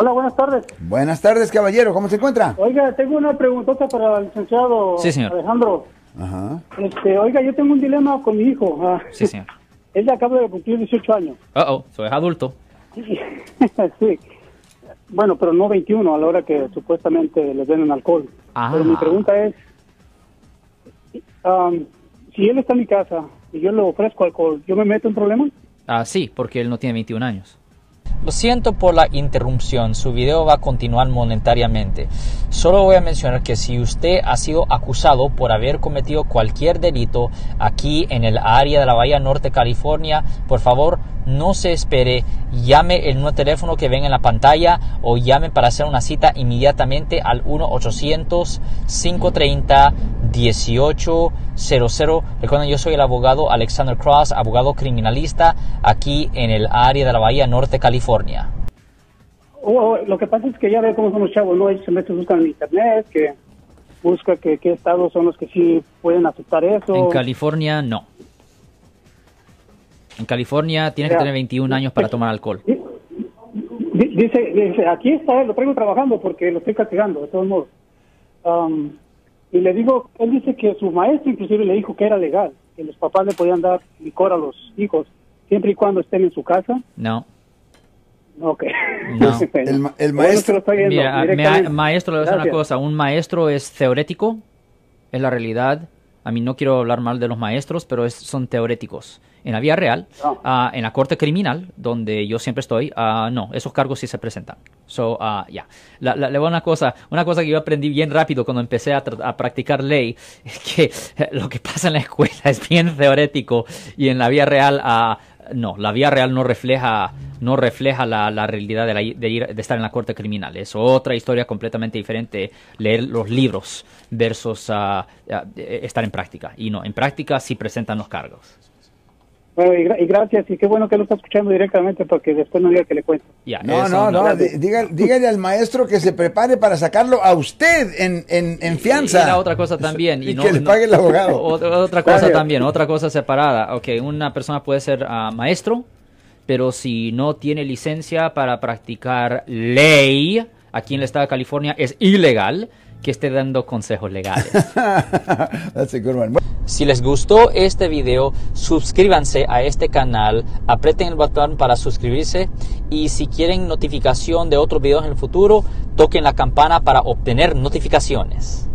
Hola, buenas tardes. Buenas tardes, caballero. ¿Cómo se encuentra? Oiga, tengo una preguntota para el licenciado Sí, señor. Alejandro. Ajá. Este, oiga, yo tengo un dilema con mi hijo. Ah, Sí, señor. Él ya acaba de cumplir 18 años. Uh oh, so es adulto. sí. Bueno, pero no 21 a la hora que supuestamente les den alcohol. Ah. Pero mi pregunta es, um, si él está en mi casa y yo le ofrezco alcohol, ¿yo me meto en problemas? Ah, sí, porque él no tiene 21 años. Lo siento por la interrupción, su video va a continuar monetariamente. Solo voy a mencionar que si usted ha sido acusado por haber cometido cualquier delito aquí en el área de la Bahía Norte, California, por favor no se espere, llame el nuevo teléfono que ven en la pantalla o llame para hacer una cita inmediatamente al 1-800-530-1800. Recuerden, yo soy el abogado Alexander Cross, abogado criminalista aquí en el área de la Bahía Norte, California. O- o, lo que pasa es que ya ve cómo son los chavos, ¿no? Ellos se meten, buscan en internet, que busca que qué estados son los que sí pueden aceptar eso. En California, no. En California tienes que tener 21 años para tomar alcohol. Di- di- Dice, dice, aquí está, lo traigo trabajando porque lo estoy castigando, de todos modos. Um, y le digo, él dice que su maestro inclusive le dijo que era legal, que los papás le podían dar licor a los hijos, siempre y cuando estén en su casa. No. Ok. No. El ma- el Bueno, maestro- se lo estoy viendo Mira, me- directamente. maestro, le voy a decir una cosa. Un maestro es teórico, es la realidad. A mí no quiero hablar mal de los maestros, pero es- son teoréticos. En la vía real, No. ah, en la corte criminal, donde yo siempre estoy, ah, no, esos cargos sí se presentan. So, ah, ya. La- la- Le voy a una cosa, una cosa que yo aprendí bien rápido cuando empecé a, practicar ley, es que lo que pasa en la escuela es bien teórico y en la vía real, no, la vía real no refleja, no refleja la, la realidad de, la- de ir- de estar en la corte criminal. Es otra historia completamente diferente leer los libros versus eh, estar en práctica. Y no, en práctica sí presentan los cargos. Bueno, y, gra- y gracias, y qué bueno que lo está escuchando directamente porque después no diga que le cuento. No, no, no. diga- dígale al maestro que se prepare para sacarlo a usted en, en, en fianza. Y la otra cosa también. Y, no- que le no- pague el abogado. Otra, otra cosa también, otra cosa separada. Ok, una persona puede ser ah, maestro, pero si no tiene licencia para practicar ley aquí en el estado de California, es ilegal que esté dando consejos legales. That's a good one. Si les gustó este video, suscríbanse a este canal, aprieten el botón para suscribirse y si quieren notificación de otros videos en el futuro, toquen la campana para obtener notificaciones.